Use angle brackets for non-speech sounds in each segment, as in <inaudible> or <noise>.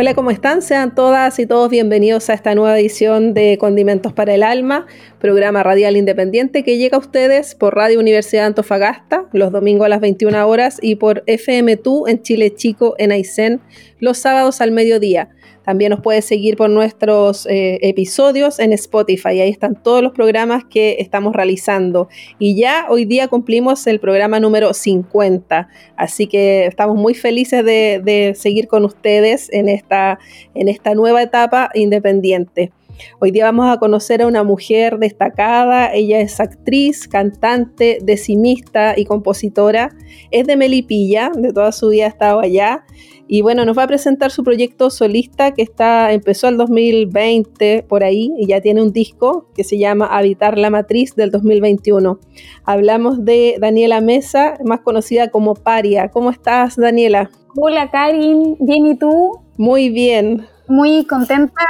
Hola, ¿cómo están? Sean todas y todos bienvenidos a esta nueva edición de Condimentos para el Alma, programa radial independiente que llega a ustedes por Radio Universidad de Antofagasta los domingos a las 21 horas y por FM2 en Chile Chico en Aysén los sábados al mediodía. También nos puedes seguir por nuestros eh, episodios en Spotify. Ahí están todos los programas que estamos realizando. Y ya hoy día cumplimos el programa número 50. Así que estamos muy felices de, de seguir con ustedes en esta, en esta nueva etapa independiente. Hoy día vamos a conocer a una mujer destacada. Ella es actriz, cantante, decimista y compositora. Es de Melipilla, de toda su vida ha estado allá. Y bueno, nos va a presentar su proyecto solista que está, empezó el 2020 por ahí y ya tiene un disco que se llama Habitar la Matriz del 2021. Hablamos de Daniela Mesa, más conocida como Paria. ¿Cómo estás, Daniela? Hola, Karin. ¿Bien y tú? Muy bien. Muy contenta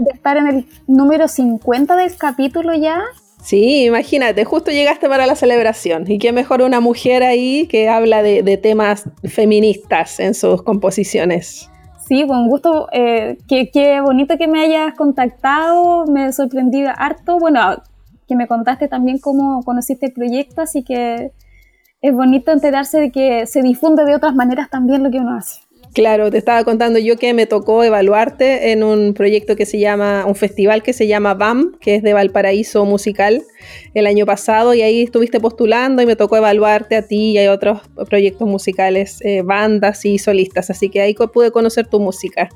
de estar en el número 50 del capítulo ya. Sí, imagínate, justo llegaste para la celebración y qué mejor una mujer ahí que habla de, temas feministas en sus composiciones. Sí, con gusto. Eh, qué, bonito que me hayas contactado, me sorprendí harto. Bueno, que me contaste también cómo conociste el proyecto, así que es bonito enterarse de que se difunde de otras maneras también lo que uno hace. Claro, te estaba contando yo que me tocó evaluarte en un proyecto que se llama, un festival que se llama BAM, que es de Valparaíso Musical, el año pasado, y ahí estuviste postulando y me tocó evaluarte a ti y hay otros proyectos musicales, eh, bandas y solistas, así que ahí pude conocer tu música.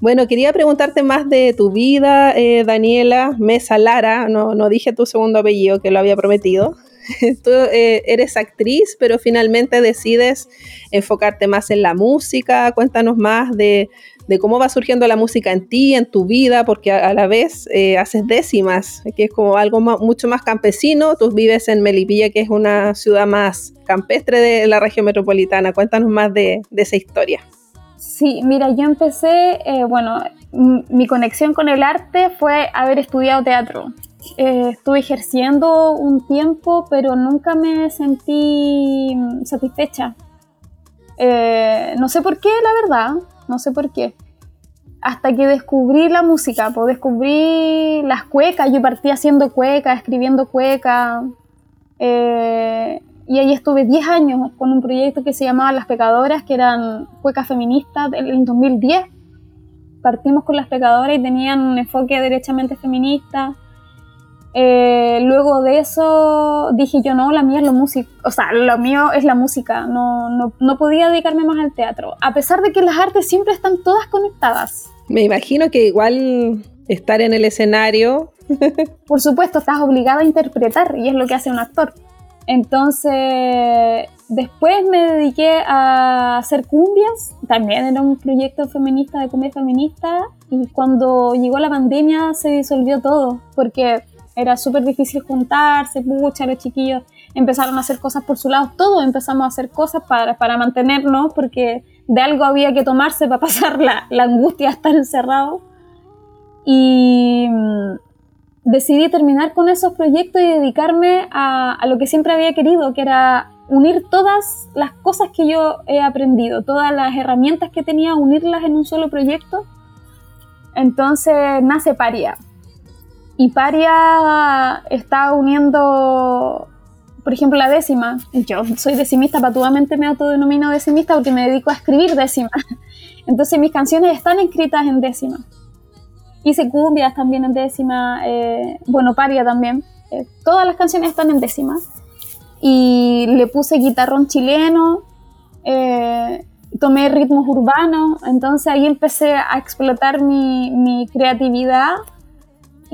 Bueno, quería preguntarte más de tu vida, eh, Daniela Mesa Lara, no, no dije tu segundo apellido que lo había prometido. <laughs> tú eh, eres actriz, pero finalmente decides enfocarte más en la música. Cuéntanos más de, cómo va surgiendo la música en ti, en tu vida, porque a, la vez eh, haces décimas, que es como algo mucho más campesino. Tú vives en Melipilla, que es una ciudad más campestre de la región metropolitana. Cuéntanos más de, esa historia. Sí, mira, yo empecé, eh, bueno, mi conexión con el arte fue haber estudiado teatro. Eh, estuve ejerciendo un tiempo, pero nunca me sentí satisfecha. Eh, no sé por qué, la verdad, no sé por qué. Hasta que descubrí la música, pues descubrí las cuecas. Yo partí haciendo cuecas, escribiendo cuecas. Eh, y ahí estuve 10 años con un proyecto que se llamaba Las Pecadoras, que eran cuecas feministas en 2010. Partimos con Las Pecadoras y tenían un enfoque derechamente feminista. Eh, luego de eso dije yo, no, la mía es lo música, o sea, lo mío es la música, no, no, no, podía dedicarme más al teatro, a pesar de que las artes siempre están todas conectadas. Me imagino que igual estar en el escenario... <laughs> Por supuesto, estás obligada a interpretar y es lo que hace un actor. Entonces, después me dediqué a hacer cumbias, también era un proyecto feminista de cumbia feminista, y cuando llegó la pandemia se disolvió todo, porque era súper difícil juntarse, pucha, los chiquillos empezaron a hacer cosas por su lado, todos empezamos a hacer cosas para, para mantenernos, porque de algo había que tomarse para <laughs> pasar la, la angustia de estar encerrado. Y mm, decidí terminar con esos proyectos y dedicarme a, a lo que siempre había querido, que era unir todas las cosas que yo he aprendido, todas las herramientas que tenía, unirlas en un solo proyecto. Entonces nace Paria. Y Paria está uniendo, por ejemplo, la décima. Yo soy decimista, patuamente me autodenomino decimista porque me dedico a escribir décima. <laughs> Entonces mis canciones están escritas en décima. Hice cumbias también en décima, eh, bueno, Paria también. Eh, todas las canciones están en décima. Y le puse guitarrón chileno, eh, tomé ritmos urbanos, entonces ahí empecé a explotar mi, mi creatividad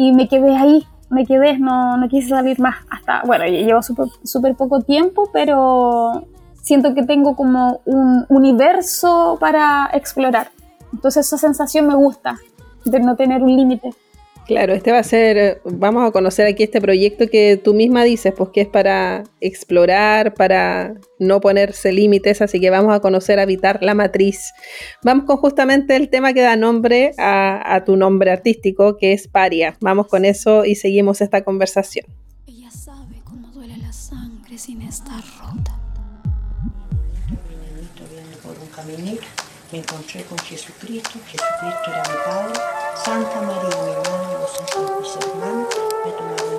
y me quedé ahí. me quedé, no, no quise salir más. Hasta, bueno, llevo súper poco tiempo, pero siento que tengo como un universo para explorar. Entonces esa sensación me gusta, de no tener un límite. Claro, este va a ser, vamos a conocer aquí este proyecto que tú misma dices, pues que es para explorar, para no ponerse límites, así que vamos a conocer Habitar la Matriz. Vamos con justamente el tema que da nombre a, a tu nombre artístico, que es Paria. Vamos con eso y seguimos esta conversación. Ella sabe cómo duele la sangre sin estar rota. por un caminito, me encontré con Jesucristo, Jesucristo era mi Padre, Santa María, mi me tomaron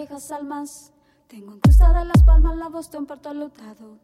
viejas almas. Tengo incrustada en las palmas la voz de un parto lutado.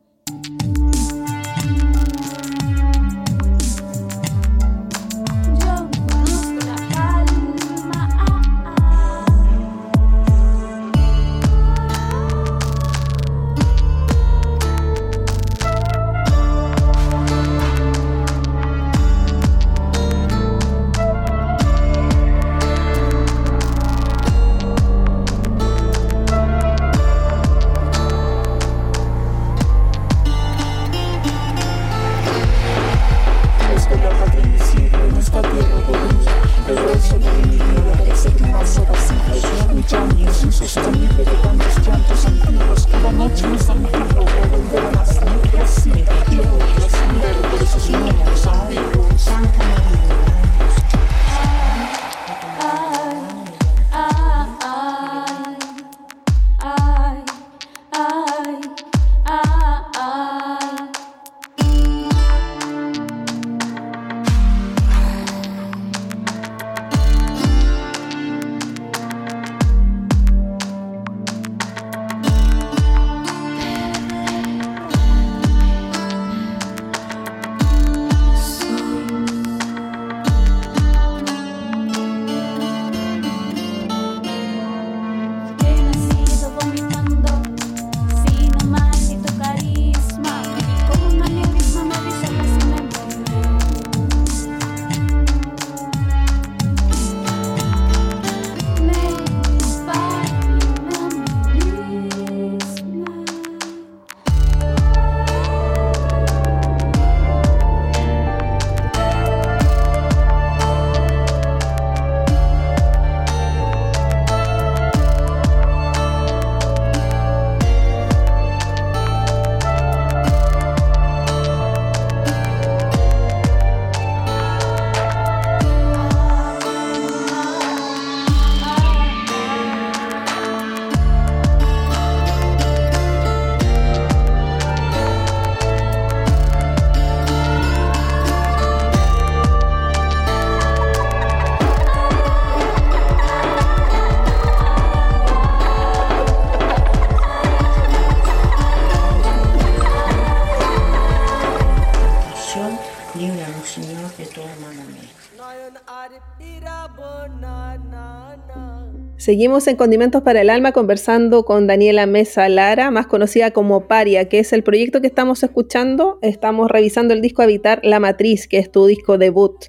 Seguimos en Condimentos para el Alma conversando con Daniela Mesa Lara, más conocida como Paria, que es el proyecto que estamos escuchando. Estamos revisando el disco Habitar la Matriz, que es tu disco debut.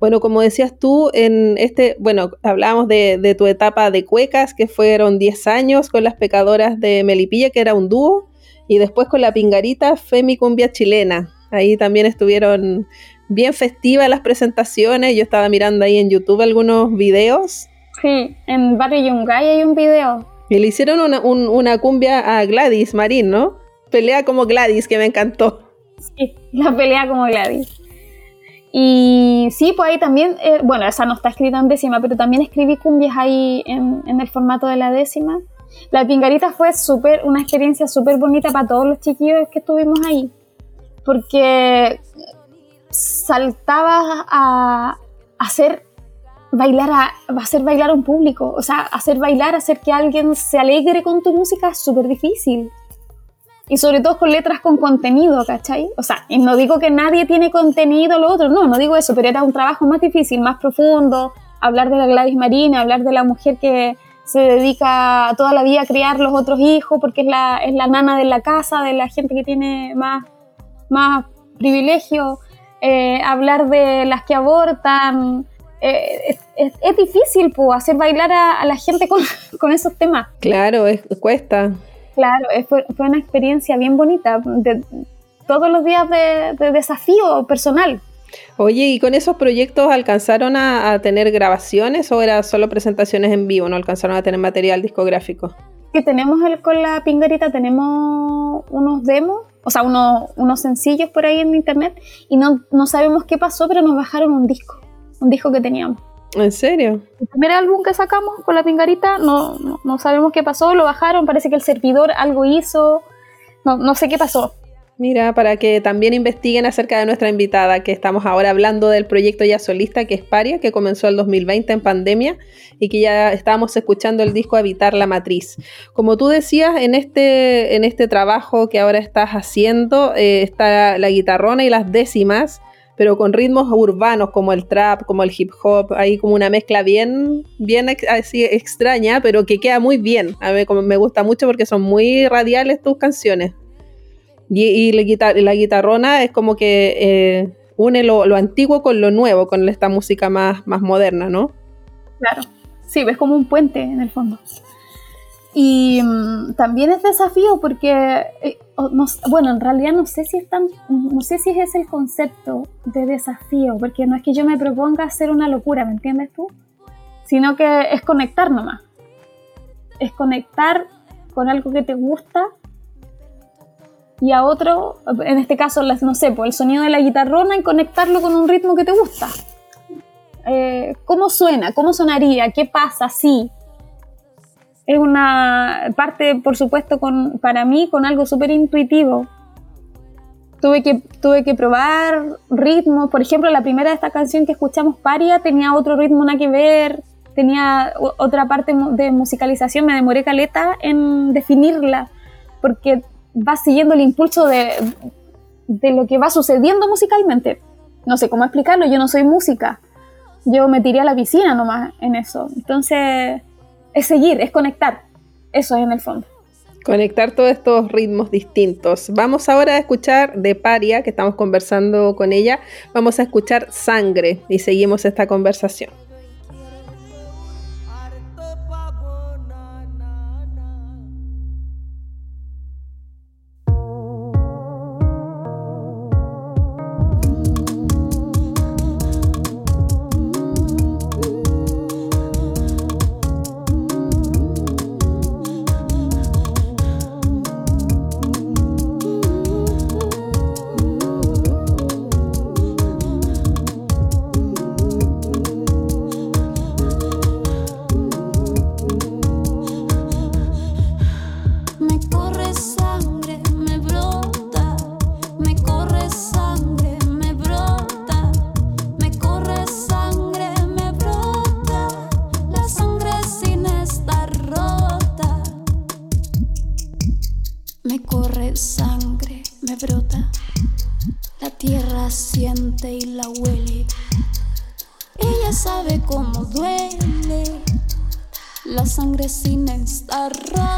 Bueno, como decías tú, en este, bueno, hablábamos de, de tu etapa de cuecas, que fueron 10 años con las pecadoras de Melipilla, que era un dúo, y después con la pingarita Femi Cumbia Chilena. Ahí también estuvieron bien festivas las presentaciones. Yo estaba mirando ahí en YouTube algunos videos. Sí, en Barrio Yungay hay un video. Y le hicieron una, un- una cumbia a Gladys Marín, ¿no? Pelea como Gladys, que me encantó. Sí, la pelea como Gladys. Y sí, pues ahí también, eh, bueno, esa no está escrita en décima, pero también escribí cumbias ahí en, en el formato de la décima. La pingarita fue súper, una experiencia súper bonita para todos los chiquillos que estuvimos ahí, porque saltabas a, a hacer bailar a, hacer bailar a un público. O sea, hacer bailar, hacer que alguien se alegre con tu música es súper difícil. Y sobre todo con letras con contenido, ¿cachai? O sea, y no digo que nadie tiene contenido lo otro, no, no digo eso, pero era un trabajo más difícil, más profundo, hablar de la Gladys Marina, hablar de la mujer que se dedica toda la vida a criar los otros hijos porque es la, es la nana de la casa, de la gente que tiene más, más privilegio, eh, hablar de las que abortan, eh, es, difícil pues, hacer bailar a, la gente <laughs> con, esos temas. Claro, es, cuesta. Claro, fue, fue, una experiencia bien bonita, de, todos los días de, desafío personal. Oye, ¿y con esos proyectos alcanzaron a, tener grabaciones o eran solo presentaciones en vivo? ¿No alcanzaron a tener material discográfico? Sí, tenemos el, con la pingarita, tenemos unos demos, o sea, unos, unos sencillos por ahí en internet y no, no sabemos qué pasó, pero nos bajaron un disco un disco que teníamos. ¿En serio? El primer álbum que sacamos con la pingarita, no, no, sabemos qué pasó, lo bajaron, parece que el servidor algo hizo, no, no sé qué pasó. Mira, para que también investiguen acerca de nuestra invitada, que estamos ahora hablando del proyecto ya solista, que es Paria, que comenzó el 2020 en pandemia y que ya estábamos escuchando el disco Habitar la Matriz. Como tú decías, en este, en este trabajo que ahora estás haciendo, eh, está la guitarrona y las décimas, pero con ritmos urbanos como el trap, como el hip hop, hay como una mezcla bien, bien así extraña, pero que queda muy bien. A mí como me gusta mucho porque son muy radiales tus canciones. Y, la, guitarrona es como que eh, une lo, antiguo con lo nuevo, con esta música más, más moderna, ¿no? Claro, sí, ves como un puente en el fondo. Y mm, también es desafío porque, eh, bueno, en realidad no sé si es tan, no sé si es el concepto de desafío, porque no es que yo me proponga hacer una locura, ¿me entiendes tú? Sino que es conectar nomás. Es conectar con algo que te gusta y a otro, en este caso, no sé, por el sonido de la guitarrona y conectarlo con un ritmo que te gusta. Eh, ¿Cómo suena? ¿Cómo sonaría? ¿Qué pasa? Sí es una parte, por supuesto, con, para mí con algo súper intuitivo. Tuve que, tuve que probar ritmos. Por ejemplo, la primera de esta canción que escuchamos, Paria, tenía otro ritmo nada que ver, tenía otra parte de musicalización. Me demoré caleta en definirla, porque va siguiendo el impulso de, de lo que va sucediendo musicalmente. No sé cómo explicarlo, yo no soy música. Yo me tiré a la piscina nomás en eso. Entonces es seguir, es conectar. Eso es en el fondo. Conectar todos estos ritmos distintos. Vamos ahora a escuchar de Paria, que estamos conversando con ella. Vamos a escuchar Sangre y seguimos esta conversación. En un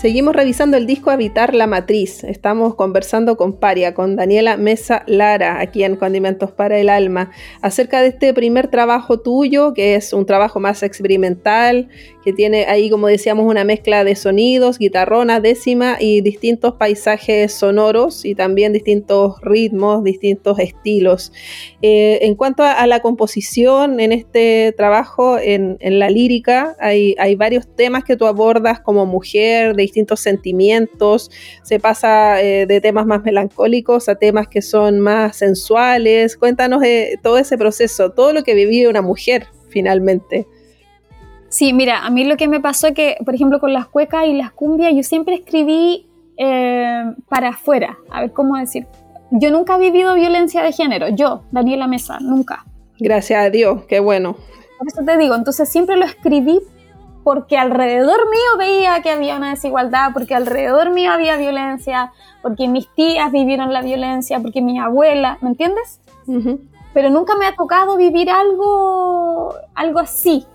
Seguimos revisando el disco Habitar la Matriz. Estamos conversando con Paria, con Daniela Mesa Lara, aquí en Condimentos para el Alma, acerca de este primer trabajo tuyo, que es un trabajo más experimental, tiene ahí, como decíamos, una mezcla de sonidos, guitarrona, décima y distintos paisajes sonoros y también distintos ritmos, distintos estilos. Eh, en cuanto a, la composición en este trabajo, en, la lírica, hay, hay varios temas que tú abordas como mujer, de distintos sentimientos, se pasa eh, de temas más melancólicos a temas que son más sensuales. Cuéntanos eh, todo ese proceso, todo lo que vivió una mujer finalmente. Sí, mira, a mí lo que me pasó es que, por ejemplo, con las cuecas y las cumbias, yo siempre escribí eh, para afuera, a ver cómo decir. Yo nunca he vivido violencia de género, yo, Daniela Mesa, nunca. Gracias a Dios, qué bueno. Por eso te digo, entonces siempre lo escribí porque alrededor mío veía que había una desigualdad, porque alrededor mío había violencia, porque mis tías vivieron la violencia, porque mi abuela, ¿me entiendes? Pero nunca me ha tocado vivir algo, algo así,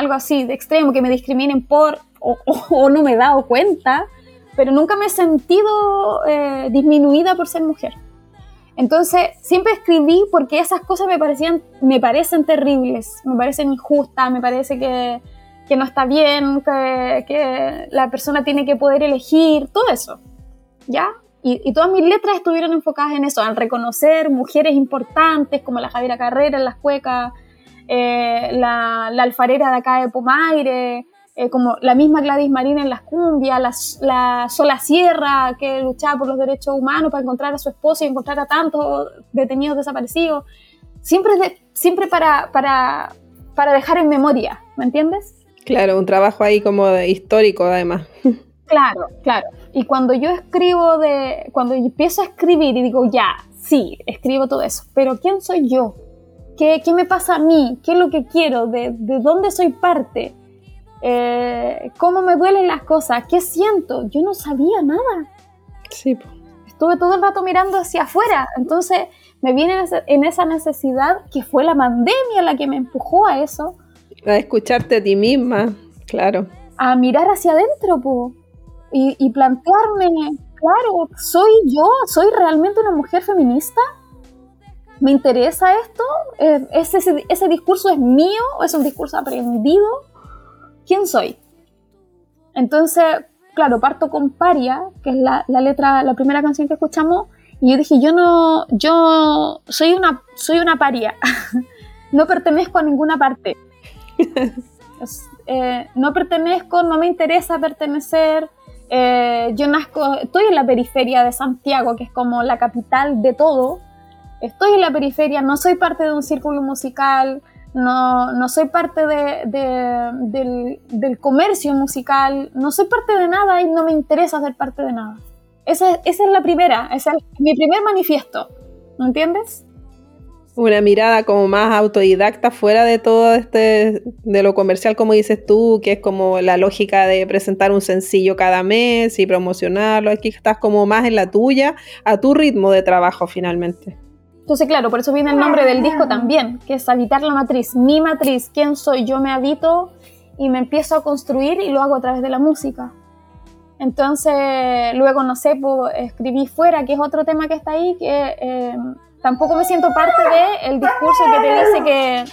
algo así de extremo, que me discriminen por o, no me he dado cuenta, pero nunca me he sentido eh, disminuida por ser mujer. Entonces, siempre escribí porque esas cosas me parecían, me parecen terribles, me parecen injustas, me parece que, que no está bien, que, la persona tiene que poder elegir, todo eso, ¿ya? Y, todas mis letras estuvieron enfocadas en eso, en reconocer mujeres importantes como la Javiera Carrera las cuecas, eh, la, alfarera de acá de Pomaire, eh, como la misma Gladys Marina en las cumbias, la, Sola Sierra que luchaba por los derechos humanos para encontrar a su esposo y encontrar a tantos detenidos desaparecidos, siempre, siempre para, para, para dejar en memoria, ¿me entiendes? Claro, un trabajo ahí como histórico además. <laughs> Claro, claro. Y cuando yo escribo de, cuando yo empiezo a escribir y digo, ya, sí, escribo todo eso, pero ¿quién soy yo? ¿Qué, qué me pasa a mí? ¿Qué es lo que quiero? ¿De, de dónde soy parte? Eh, ¿Cómo me duelen las cosas? ¿Qué siento? Yo no sabía nada. Sí. Estuve todo el rato mirando hacia afuera, entonces me viene en esa necesidad que fue la pandemia la que me empujó a eso a escucharte a ti misma, claro. A mirar hacia adentro, po. Y, plantearme, claro, ¿soy yo? ¿Soy realmente una mujer feminista? ¿Me interesa esto? Eh, ¿Ese, ese, discurso es mío o es un discurso aprendido? ¿Quién soy? Entonces, claro, parto con Paria, que es la, la, letra, la primera canción que escuchamos, y yo dije, yo no, yo soy una, soy una paria, <laughs> no pertenezco a ninguna parte. <laughs> Eh, no pertenezco, no me interesa pertenecer. Eh, yo nazco, estoy en la periferia de Santiago, que es como la capital de todo. Estoy en la periferia, no soy parte de un círculo musical, no, no soy parte de, del, comercio musical, no soy parte de nada y no me interesa ser parte de nada. Esa, esa es la primera, es mi primer manifiesto, ¿no entiendes? una mirada como más autodidacta fuera de todo este, de lo comercial como dices tú, que es como la lógica de presentar un sencillo cada mes y promocionarlo, aquí estás como más en la tuya, a tu ritmo de trabajo finalmente. Entonces, claro, por eso viene el nombre del disco también, que es habitar la matriz, mi matriz, quién soy, yo me habito y me empiezo a construir y lo hago a través de la música. Entonces, luego, no sé, pues, escribí fuera, que es otro tema que está ahí, que... Eh, tampoco me siento parte del el discurso que te dice que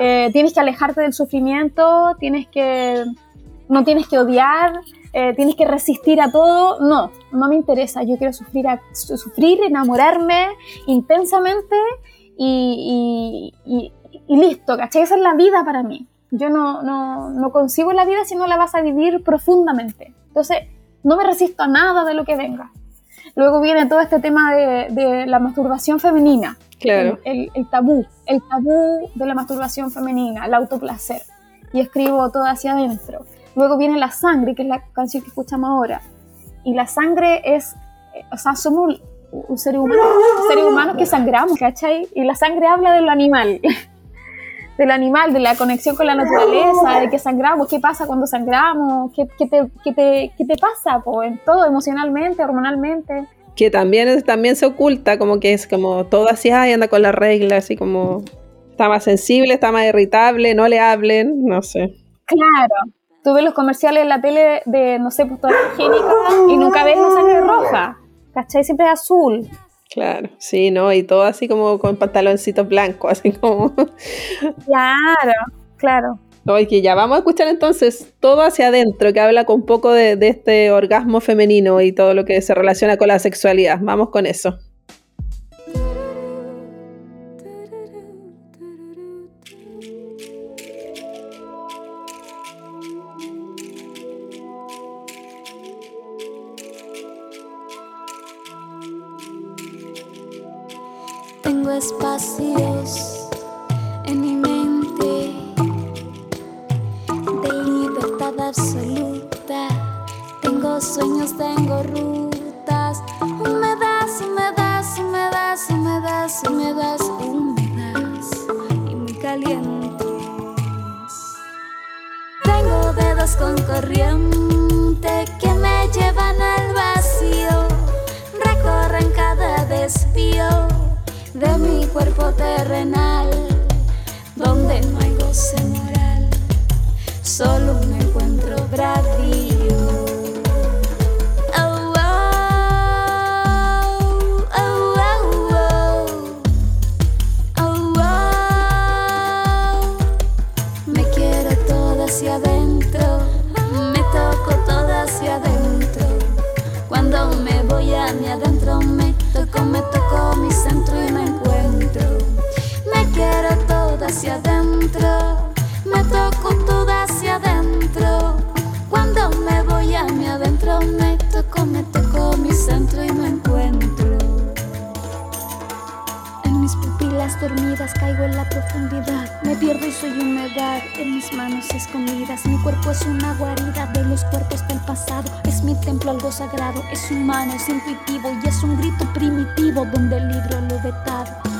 eh, tienes que alejarte del sufrimiento, tienes que, no tienes que odiar, eh, tienes que resistir a todo. No, no me interesa. Yo quiero sufrir, sufrir enamorarme intensamente y, listo, ¿cachai? Esa es la vida para mí. Yo no, no, no concibo la vida si no la vas a vivir profundamente. Entonces, no me resisto a nada de lo que venga. Luego viene todo este tema de, la masturbación femenina. Claro. El, tabú, el tabú de la masturbación femenina, el autoplacer. Y escribo todo hacia adentro. Luego viene La Sangre, que es la canción que escuchamos ahora. Y la sangre es, eh, o sea, somos un, ser humano, seres humanos que sangramos, ¿cachai? Y la sangre habla de lo animal, <laughs> del animal, de la conexión con la naturaleza, de que sangramos, qué pasa cuando sangramos, qué, qué, te, qué, te, qué te, pasa, pues, en todo, emocionalmente, hormonalmente. Que también, también se oculta, como que es como todo así, ay, anda con la regla, así como está más sensible, está más irritable, no le hablen, no sé. Claro, tú ves los comerciales en la tele de, no sé, pues toda higiénica y nunca ves la sangre roja, ¿cachai? Siempre azul. Claro, sí, ¿no? Y todo así como con pantaloncitos blancos, así como... Claro, claro. Oye, ya vamos a escuchar entonces todo hacia adentro, que habla con un poco de, de este orgasmo femenino y todo lo que se relaciona con la sexualidad. Vamos con eso. despacio. humano es intuitivo y es un grito primitivo donde el libro lo detalla.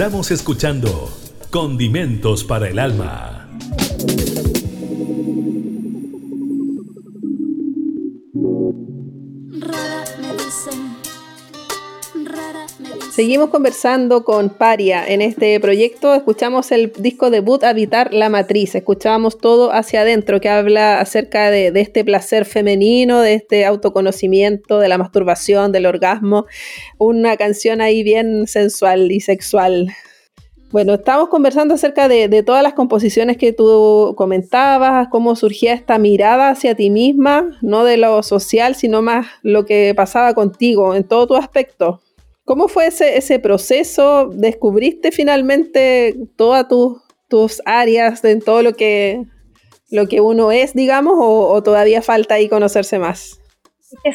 Estamos escuchando Condimentos para el Alma. Seguimos conversando con Paria en este proyecto. Escuchamos el disco debut Habitar la Matriz. Escuchábamos todo hacia adentro que habla acerca de, este placer femenino, de este autoconocimiento, de la masturbación, del orgasmo. Una canción ahí bien sensual y sexual. Bueno, estamos conversando acerca de, de todas las composiciones que tú comentabas, cómo surgía esta mirada hacia ti misma, no de lo social, sino más lo que pasaba contigo en todo tu aspecto. ¿Cómo fue ese, ese proceso? ¿Descubriste finalmente todas tus, tus áreas en todo lo que, lo que uno es, digamos, o, o todavía falta ahí conocerse más?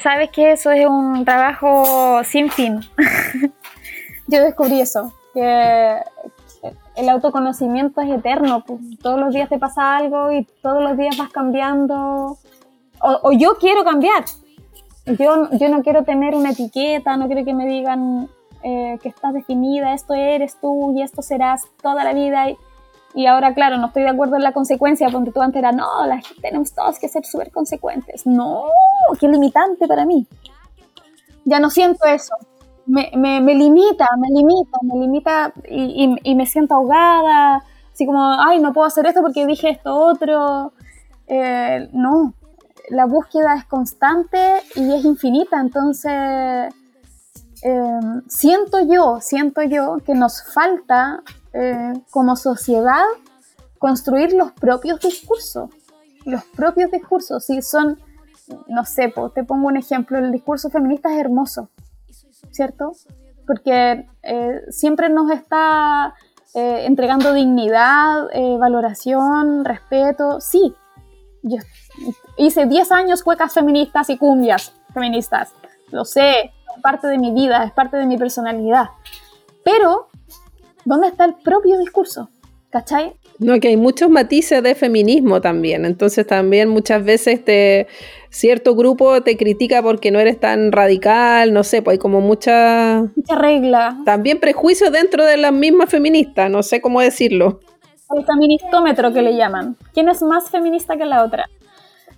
Sabes que eso es un trabajo sin fin. <laughs> Yo descubrí eso, que el autoconocimiento es eterno, pues, todos los días te pasa algo y todos los días vas cambiando, o, o yo quiero cambiar, yo, yo no quiero tener una etiqueta, no quiero que me digan eh, que estás definida, esto eres tú y esto serás toda la vida. Y, ahora, claro, no estoy de acuerdo en la consecuencia, porque tú antes era, no, tenemos todos que ser súper consecuentes. No, qué limitante para mí. Ya no siento eso. Me, me, me limita, me limita, me limita y, y, me siento ahogada. Así como, ay, no puedo hacer esto porque dije esto otro. Eh, no, la búsqueda es constante y es infinita. Entonces, eh, siento yo, siento yo que nos falta eh, como sociedad construir los propios discursos. Los propios discursos, si son, no sé, te pongo un ejemplo, el discurso feminista es hermoso, ¿cierto? Porque eh, siempre nos está eh, entregando dignidad, valoración, respeto. Sí, yo hice 10 años cuecas feministas y cumbias feministas, lo sé, es parte de mi vida, es parte de mi personalidad. Pero ¿dónde está el propio discurso? ¿Cachai? No, que hay muchos matices de feminismo también. Entonces también muchas veces te, cierto grupo te critica porque no eres tan radical, no sé, pues hay como mucha... Mucha regla. También prejuicios dentro de las mismas feministas, no sé cómo decirlo. El feministómetro que le llaman. ¿Quién es más feminista que la otra?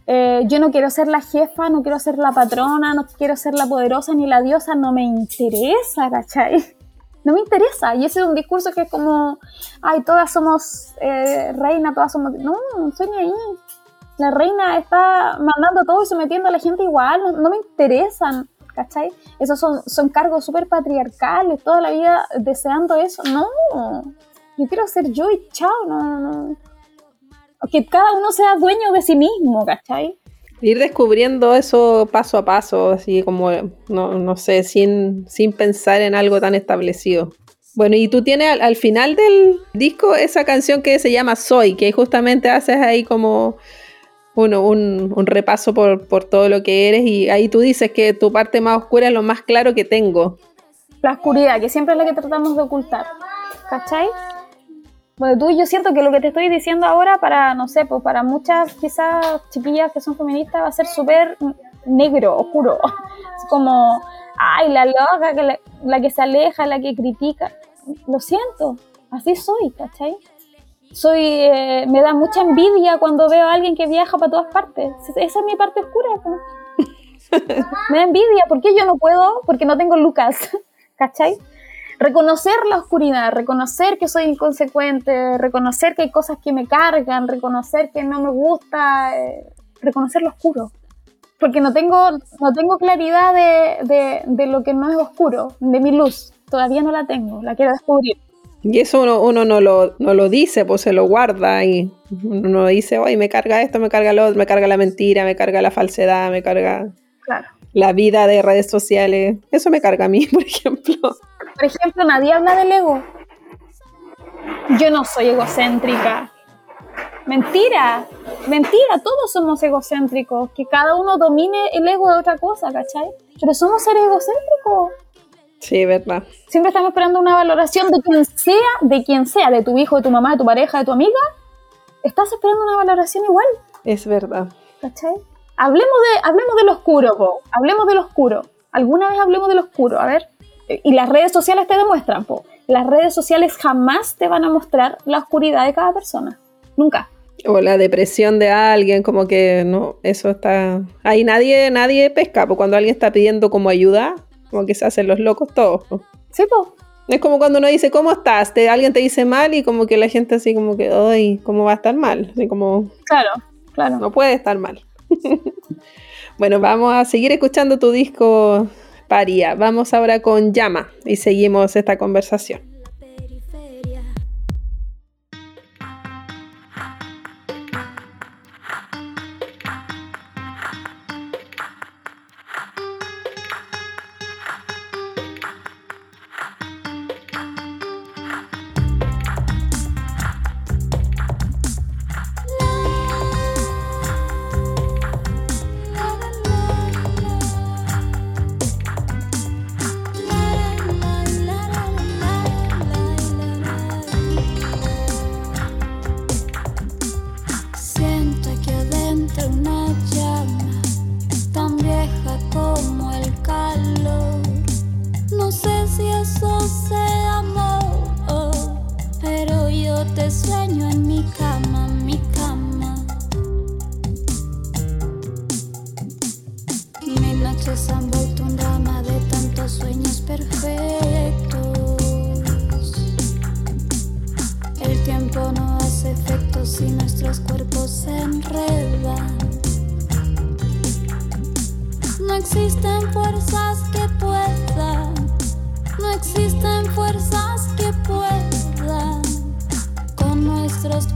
Eh, yo no quiero ser la jefa, no quiero ser la patrona, no quiero ser la poderosa ni la diosa, no me interesa, ¿cachai? <laughs> no me interesa. Y ese es un discurso que es como, ay, todas somos eh, reina, todas somos... No, no ni ahí. La reina está mandando todo y sometiendo a la gente igual, no, me interesan, ¿cachai? Esos son, son cargos súper patriarcales, toda la vida deseando eso. No, yo quiero ser yo y chao, no, no. Que cada uno sea dueño de sí mismo, ¿cachai? Ir descubriendo eso paso a paso, así como, no, sé, sin, sin pensar en algo tan establecido. Bueno, y tú tienes al, final del disco esa canción que se llama Soy, que justamente haces ahí como uno, un, un, repaso por, por, todo lo que eres y ahí tú dices que tu parte más oscura es lo más claro que tengo. La oscuridad, que siempre es la que tratamos de ocultar. ¿Cachai? Bueno, tú yo siento que lo que te estoy diciendo ahora para, no sé, pues para muchas quizás chiquillas que son feministas va a ser súper negro, oscuro. Es como, ay, la loca, que la, que se aleja, la que critica. Lo siento, así soy, ¿cachai? Soy, eh, me da mucha envidia cuando veo a alguien que viaja para todas partes. Esa es mi parte oscura. <laughs> me da envidia, ¿por qué yo no puedo? Porque no tengo Lucas, <laughs> ¿cachai? Reconocer la oscuridad, reconocer que soy inconsecuente, reconocer que hay cosas que me cargan, reconocer que no me gusta, eh, reconocer lo oscuro. Porque no tengo, no tengo claridad de, de, lo que no es oscuro, de mi luz. Todavía no la tengo, la quiero descubrir. Y eso uno, uno no, lo, no, lo, dice, pues se lo guarda y uno dice, oye, me carga esto, me carga lo otro, me carga la mentira, me carga la falsedad, me carga la vida de redes sociales. Eso me carga a mí, <laughs> por ejemplo. Por ejemplo, nadie habla del ego. Yo no soy egocéntrica. Mentira, mentira, todos somos egocéntricos. Que cada uno domine el ego de otra cosa, ¿cachai? Pero somos seres egocéntricos. Sí, verdad. Siempre estamos esperando una valoración de quien sea, de quien sea, de tu hijo, de tu mamá, de tu pareja, de tu amiga. Estás esperando una valoración igual. Es verdad. ¿Cachai? Hablemos de, hablemos del oscuro, po. Hablemos del oscuro. ¿Alguna vez hablemos del oscuro? A ver y las redes sociales te demuestran, po, las redes sociales jamás te van a mostrar la oscuridad de cada persona, nunca. O la depresión de alguien, como que no, eso está... Ahí nadie, nadie pesca, pues cuando alguien está pidiendo como ayuda, como que se hacen los locos todos. Sí, pues. Es como cuando uno dice, ¿cómo estás? Te, alguien te dice mal y como que la gente así como que, ay, ¿cómo va a estar mal? Así como... Claro, claro. No puede estar mal. <laughs> bueno, vamos a seguir escuchando tu disco Paría. Vamos ahora con Llama y seguimos esta conversación. Existen fuerzas que puedan, no existen fuerzas que puedan. Con nuestros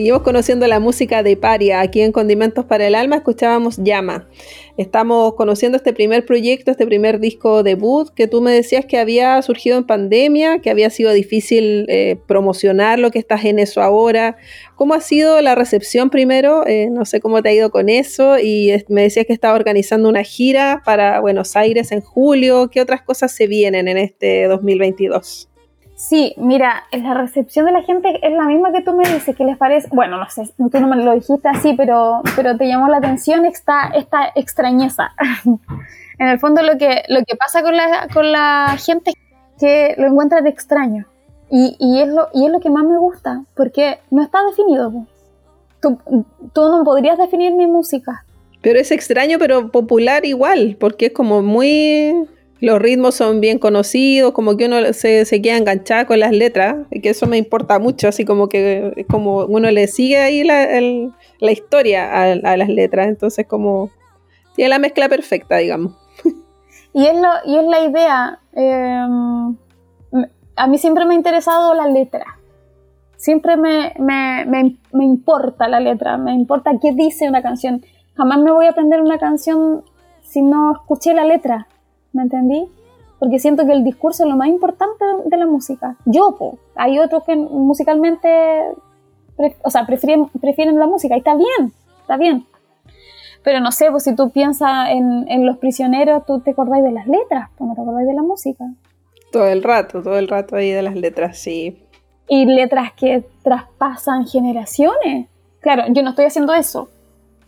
Seguimos conociendo la música de Paria. Aquí en Condimentos para el Alma escuchábamos Llama. Estamos conociendo este primer proyecto, este primer disco debut que tú me decías que había surgido en pandemia, que había sido difícil eh, promocionar lo que estás en eso ahora. ¿Cómo ha sido la recepción primero? Eh, no sé cómo te ha ido con eso. Y me decías que estaba organizando una gira para Buenos Aires en julio. ¿Qué otras cosas se vienen en este 2022? Sí, mira, la recepción de la gente es la misma que tú me dices, ¿qué les parece? Bueno, no sé, tú no me lo dijiste así, pero, pero te llamó la atención esta, esta extrañeza. <laughs> en el fondo lo que, lo que pasa con la, con la gente es que lo encuentra de extraño. Y, y, es lo, y es lo que más me gusta, porque no está definido. Tú, tú no podrías definir mi música. Pero es extraño, pero popular igual, porque es como muy... Los ritmos son bien conocidos, como que uno se, se queda enganchado con las letras, y que eso me importa mucho, así como que como uno le sigue ahí la, el- la historia a, a las letras, entonces como tiene la mezcla perfecta, digamos. <laughs> Y es, lo, y es la idea. eh, a mí siempre me ha interesado la letra. Siempre me, me, me, me importa la letra, me importa qué dice una canción. Jamás me voy a aprender una canción si no escuché la letra. ¿Me entendí? Porque siento que el discurso es lo más importante de la música. Yo, po. hay otros que musicalmente, o sea, prefieren, prefieren la música y está bien, está bien. Pero no sé, pues si tú piensas en, en Los Prisioneros, tú te acordáis de las letras, pues no te acordáis de la música. Todo el rato, todo el rato ahí de las letras, sí. Y letras que traspasan generaciones. Claro, yo no estoy haciendo eso.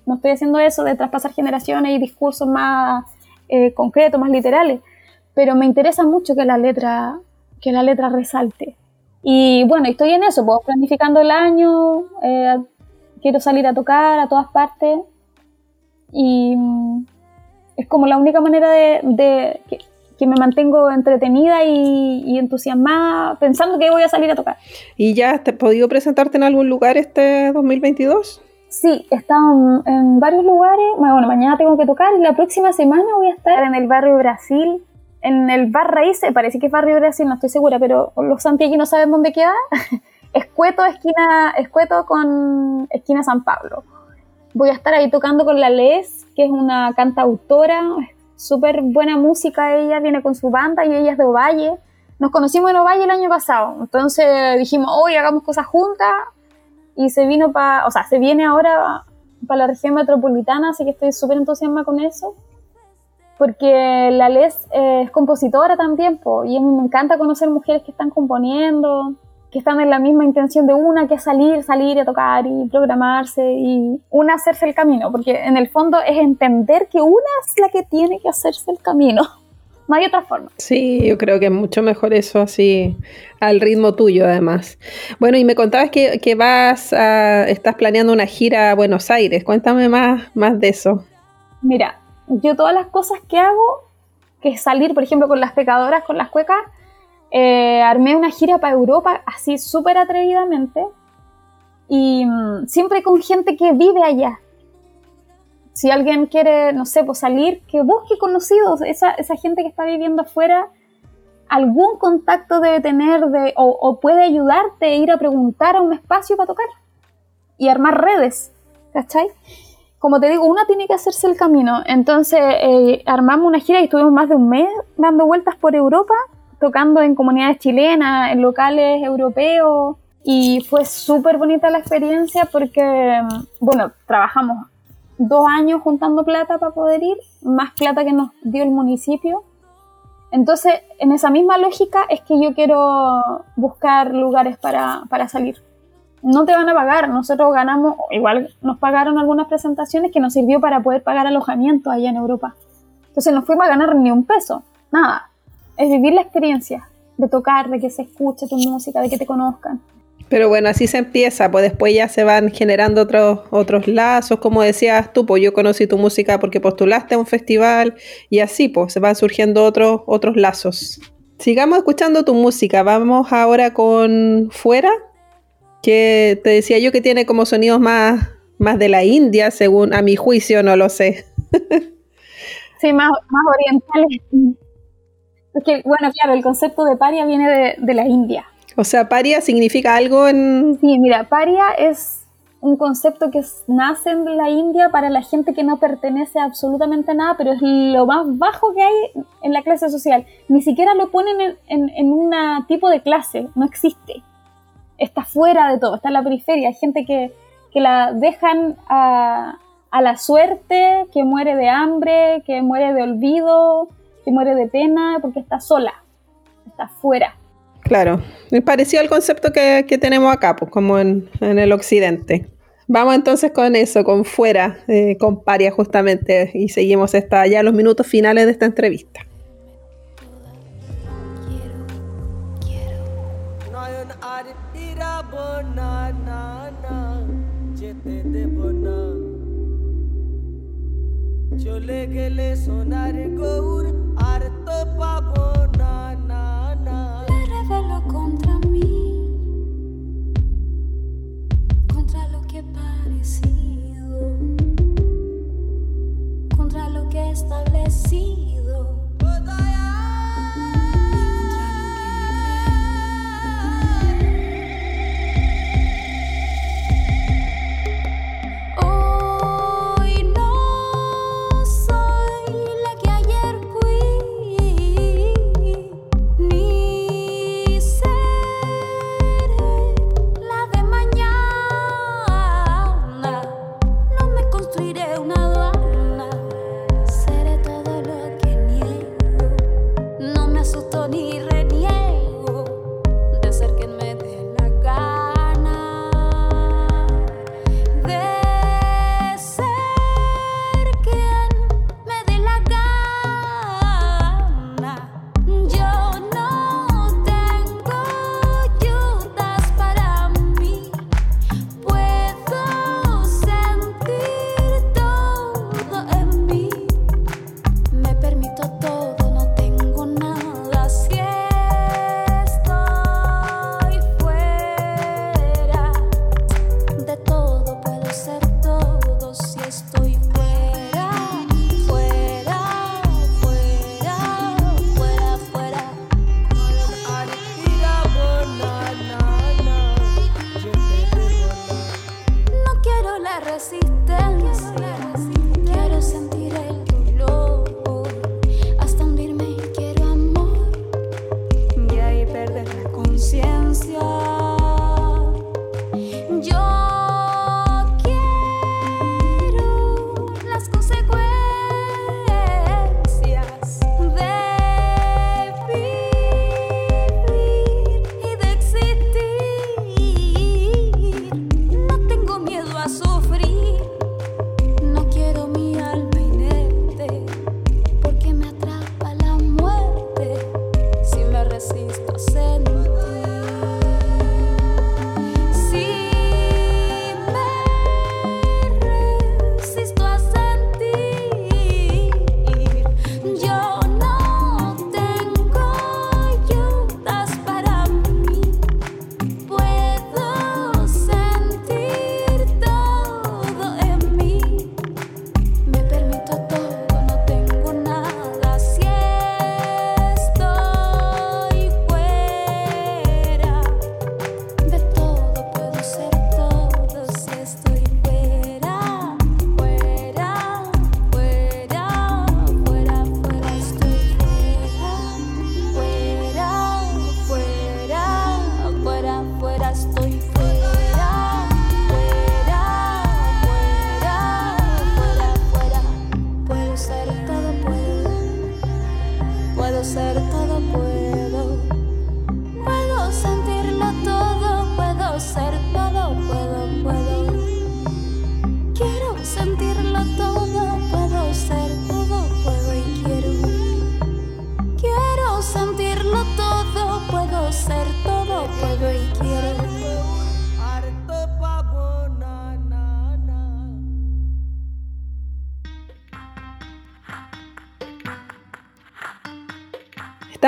No estoy haciendo eso de traspasar generaciones y discursos más eh, concretos, más literales. pero me interesa mucho que la letra, que la letra resalte. Y bueno, estoy en eso, pues planificando el año, eh, quiero salir a tocar a todas partes y mm, es como la única manera de, que, me mantengo entretenida y, entusiasmada pensando que voy a salir a tocar. ¿Y ya has podido presentarte en algún lugar este 2022? Sí, he estado en, varios lugares. Bueno, mañana tengo que tocar y la próxima semana voy a estar en el barrio Brasil, en el bar Raíz, parece que es barrio Brasil, no estoy segura, pero los no saben dónde queda. <laughs> Escueto, esquina, Escueto con esquina San Pablo. Voy a estar ahí tocando con la Les, que es una cantautora, súper buena música ella, viene con su banda y ella es de Ovalle. Nos conocimos en Ovalle el año pasado, entonces dijimos, hoy hagamos cosas juntas y se vino para, o sea, se viene ahora para la región metropolitana, así que estoy súper entusiasmada con eso. Porque la Les es compositora también, y a mí me encanta conocer mujeres que están componiendo, que están en la misma intención de una, que es salir, salir a tocar y programarse y una hacerse el camino, porque en el fondo es entender que una es la que tiene que hacerse el camino. <laughs> No hay otra forma. Sí, yo creo que es mucho mejor eso así, al ritmo tuyo además. Bueno, y me contabas que, que vas a, estás planeando una gira a Buenos Aires. Cuéntame más, más de eso. Mira, yo todas las cosas que hago, que es salir, por ejemplo, con las pecadoras, con las cuecas, eh, armé una gira para Europa así súper atrevidamente y mm, siempre con gente que vive allá. Si alguien quiere, no sé, pues salir, que busque conocidos, esa, esa gente que está viviendo afuera, algún contacto debe tener de, o, puede ayudarte a ir a preguntar a un espacio para tocar y armar redes, ¿cachai? Como te digo, una tiene que hacerse el camino. Entonces eh, armamos una gira y estuvimos más de un mes dando vueltas por Europa tocando en comunidades chilenas, en locales europeos, y fue súper bonita la experiencia porque, bueno, trabajamos dos años juntando plata para poder ir, más plata que nos dio el municipio. Entonces, en esa misma lógica es que yo quiero buscar lugares para, para salir. No te van a pagar, nosotros ganamos, igual nos pagaron algunas presentaciones que nos sirvió para poder pagar alojamiento allá en Europa. Entonces no fuimos a ganar ni un peso, nada es vivir la experiencia de tocar, de que se escuche tu música, de que te conozcan. Pero bueno, así se empieza, pues después ya se van generando otros, otros lazos, como decías tú, pues yo conocí tu música porque postulaste a un festival y así, pues se van surgiendo otros, otros lazos. Sigamos escuchando tu música, vamos ahora con Fuera, que te decía yo que tiene como sonidos más, más de la India, según a mi juicio, no lo sé. <laughs> sí, más, más orientales. Es que, bueno, claro, el concepto de paria viene de, la India. O sea, paria significa algo en... Sí, mira, paria es un concepto que nace en la India para la gente que no pertenece a absolutamente nada, pero es lo más bajo que hay en la clase social. Ni siquiera lo ponen en, en, un tipo de clase, no existe. Está fuera de todo, está en la periferia. Hay gente que, que la dejan a, a la suerte, que muere de hambre, que muere de olvido, que muere de pena porque está sola, está fuera. Claro, es parecido al concepto que, tenemos acá, pues como en, el occidente. Vamos entonces con eso, con fuera, eh, con paria justamente, y seguimos hasta ya los minutos finales de esta entrevista. চলে গেলে সোনার গৌর আর তো পাবো না না না contra mí contra lo que he parecido contra lo que he establecido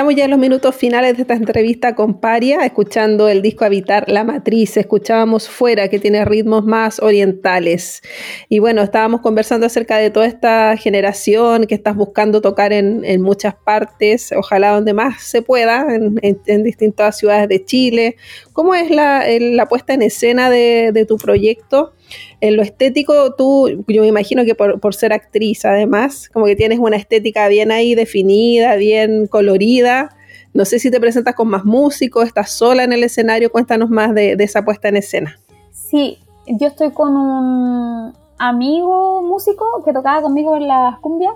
Estamos ya en los minutos finales de esta entrevista con Paria, escuchando el disco Habitar la Matriz. Escuchábamos Fuera, que tiene ritmos más orientales. Y bueno, estábamos conversando acerca de toda esta generación que estás buscando tocar en, muchas partes, ojalá donde más se pueda, en, distintas ciudades de Chile. ¿Cómo es la, puesta en escena de tu proyecto? En lo estético, tú, yo me imagino que por, ser actriz, además, como que tienes una estética bien ahí definida, bien colorida. No sé si te presentas con más músicos, estás sola en el escenario, cuéntanos más de, esa puesta en escena. Sí, yo estoy con un amigo músico que tocaba conmigo en las cumbias,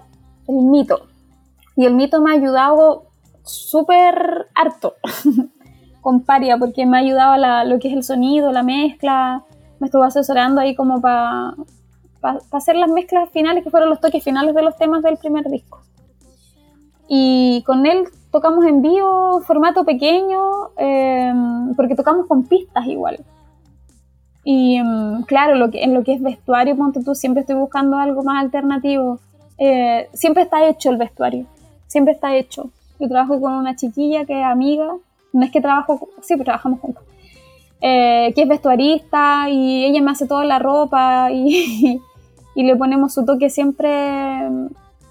el Mito. Y el Mito me ha ayudado súper harto <laughs> con Paria, porque me ha ayudado a lo que es el sonido, la mezcla, me estuvo asesorando ahí como para hacer las mezclas finales, que fueron los toques finales de los temas del primer disco. Y con él tocamos en vivo, formato pequeño, em, porque tocamos con pistas igual. Y em, claro, lo que, en lo que es vestuario, ponte tú, siempre estoy buscando algo más alternativo. Eh, siempre está hecho el vestuario, siempre está hecho. Yo trabajo con una chiquilla que es amiga, no es que trabajo, sí, pero trabajamos juntos. Eh, que es vestuarista y ella me hace toda la ropa y, <laughs> y le ponemos su toque siempre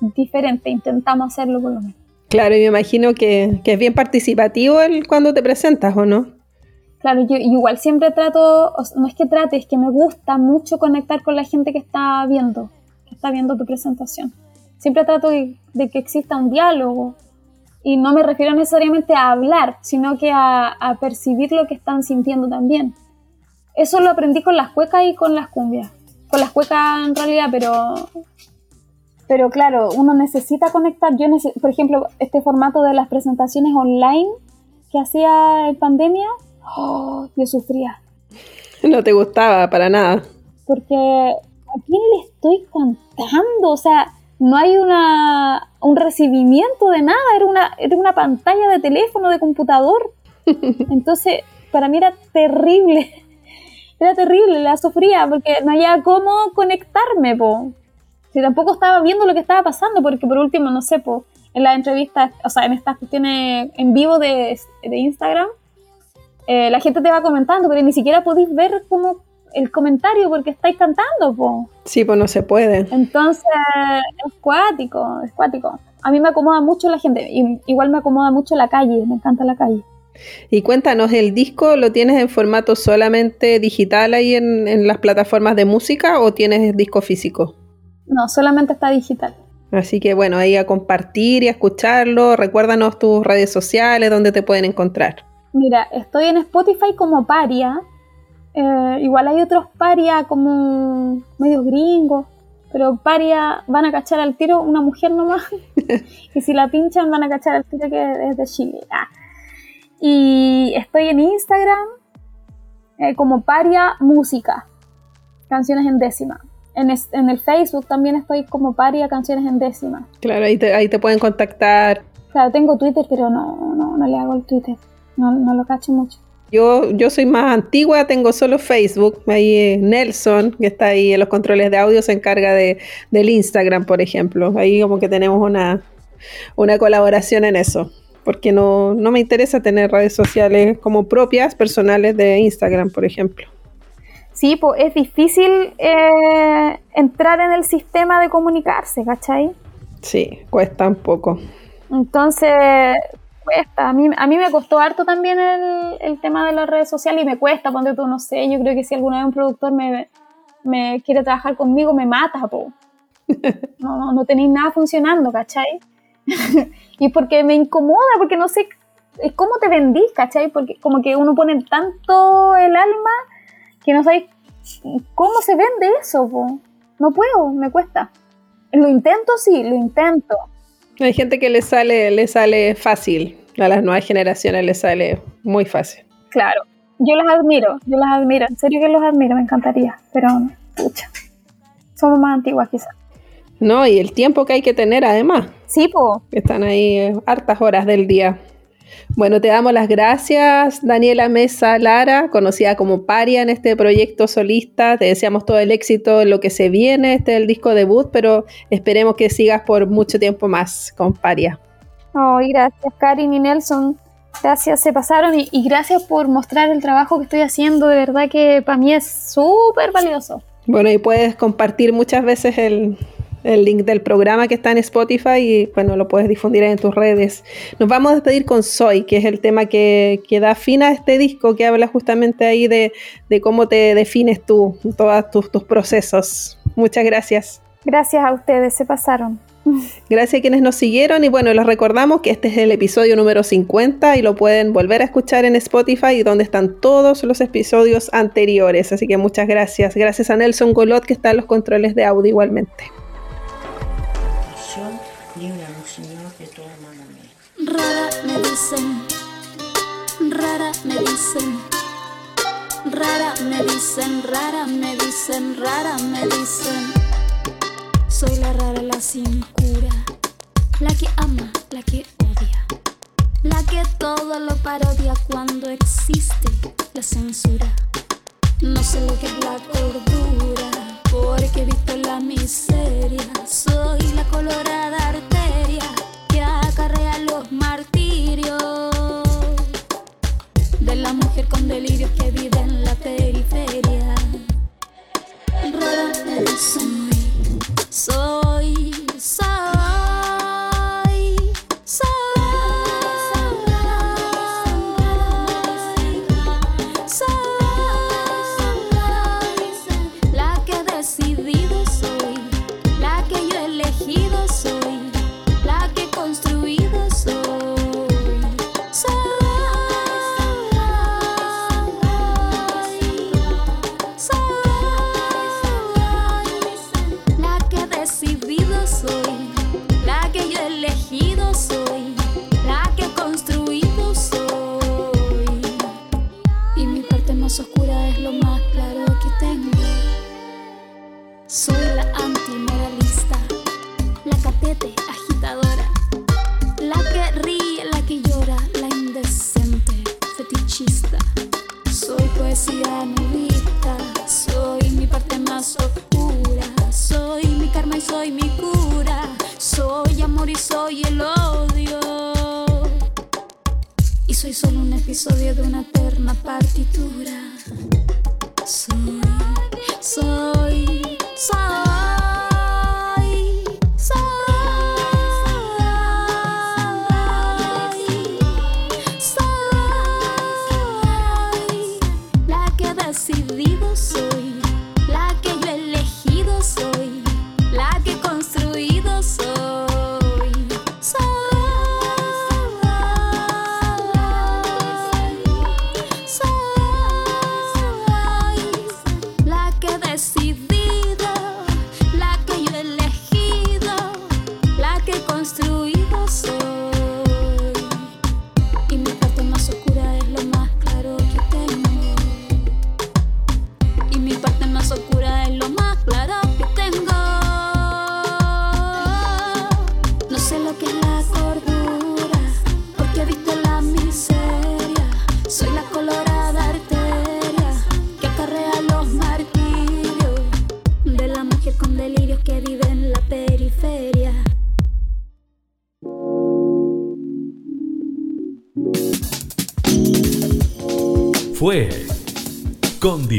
diferente, intentamos hacerlo por lo menos. Claro, y me imagino que, que es bien participativo el cuando te presentas, ¿o no? Claro, yo igual siempre trato, no es que trate, es que me gusta mucho conectar con la gente que está viendo, que está viendo tu presentación. Siempre trato de que exista un diálogo, y no me refiero necesariamente a hablar, sino que a, percibir lo que están sintiendo también. Eso lo aprendí con las cuecas y con las cumbias. Con las cuecas en realidad, pero, pero claro, uno necesita conectar. Yo, por ejemplo, este formato de las presentaciones online que hacía en pandemia, oh, yo sufría. <laughs> No te gustaba para nada. Porque ¿a quién le estoy cantando? O sea, no hay una, un recibimiento de nada, era una, era una pantalla de teléfono, de computador. <laughs> Entonces, para mí era terrible, <laughs> era terrible, la sufría porque no había cómo conectarme, po. Si tampoco estaba viendo lo que estaba pasando, porque por último, no sé, po, en las entrevistas, o sea, en estas cuestiones en vivo de, de Instagram, eh, la gente te va comentando, pero ni siquiera podéis ver cómo, el comentario porque estáis cantando, po. Sí, pues no se puede. Entonces, es cuático, es cuático. A mí me acomoda mucho la gente, igual me acomoda mucho la calle, me encanta la calle. Y cuéntanos, ¿el disco lo tienes en formato solamente digital ahí en, en las plataformas de música o tienes disco físico? No, solamente está digital. Así que bueno, ahí a compartir y a escucharlo. Recuérdanos tus redes sociales, donde te pueden encontrar. Mira, estoy en Spotify como Paria, eh, igual hay otros paria como medios gringos, pero paria van a cachar al tiro una mujer nomás. <laughs> y si la pinchan van a cachar al tiro que es de Chile. Ah. Y estoy en Instagram eh, como paria música, canciones en décima. En, en, el Facebook también estoy como paria canciones en décima. Claro, ahí te, ahí te pueden contactar. Claro, tengo Twitter, pero no, no, no le hago el Twitter. No, no lo cacho mucho. Yo, yo soy más antigua, tengo solo Facebook. Ahí Nelson, que está ahí en los controles de audio, se encarga de, del Instagram, por ejemplo. Ahí como que tenemos una, una colaboración en eso. Porque no, no me interesa tener redes sociales como propias, personales de Instagram, por ejemplo. Sí, pues es difícil eh, entrar en el sistema de comunicarse, ¿cachai? Sí, cuesta un poco. Entonces, cuesta. A mí, a mí me costó harto también el, el, tema de las redes sociales y me cuesta, ponte tú, no sé, yo creo que si alguna vez un productor me, me quiere trabajar conmigo, me mata, po. <laughs> No, no, no tenéis nada funcionando, ¿cachai? <laughs> y porque me incomoda, porque no sé cómo te vendís, ¿cachai? Porque como que uno pone tanto el alma que no sabéis cómo se vende eso, po. No puedo, me cuesta. Lo intento, sí, lo intento. Hay gente que le sale, le sale fácil, a las nuevas generaciones le sale muy fácil. Claro, yo las admiro, yo las admiro, en serio que los admiro, me encantaría, pero pucha, somos más antiguas quizás. No, y el tiempo que hay que tener además. Sí, po. Están ahí eh, hartas horas del día. Bueno, te damos las gracias, Daniela Mesa Lara, conocida como Paria en este proyecto solista. Te deseamos todo el éxito en lo que se viene. Este es el disco debut, pero esperemos que sigas por mucho tiempo más con Paria. Oh, gracias, Karin y Nelson. Gracias, se pasaron y, y gracias por mostrar el trabajo que estoy haciendo. De verdad que para mí es súper valioso. Bueno, y puedes compartir muchas veces el, el link del programa que está en Spotify y bueno, lo puedes difundir en tus redes. Nos vamos a despedir con Soy, que es el tema que, que da fin a este disco, que habla justamente ahí de, de cómo te defines tú, todos tus, tus procesos. Muchas gracias. Gracias a ustedes, se pasaron. Gracias a quienes nos siguieron y bueno, les recordamos que este es el episodio número 50 y lo pueden volver a escuchar en Spotify y donde están todos los episodios anteriores. Así que muchas gracias. Gracias a Nelson Golot que está en los controles de audio igualmente. Rara me dicen, rara me dicen, rara me dicen, rara me dicen, rara me dicen. Soy la rara, la sin cura, la que ama, la que odia, la que todo lo parodia cuando existe la censura. No sé lo que es la cordura, porque he visto la miseria. Soy la colorada arteria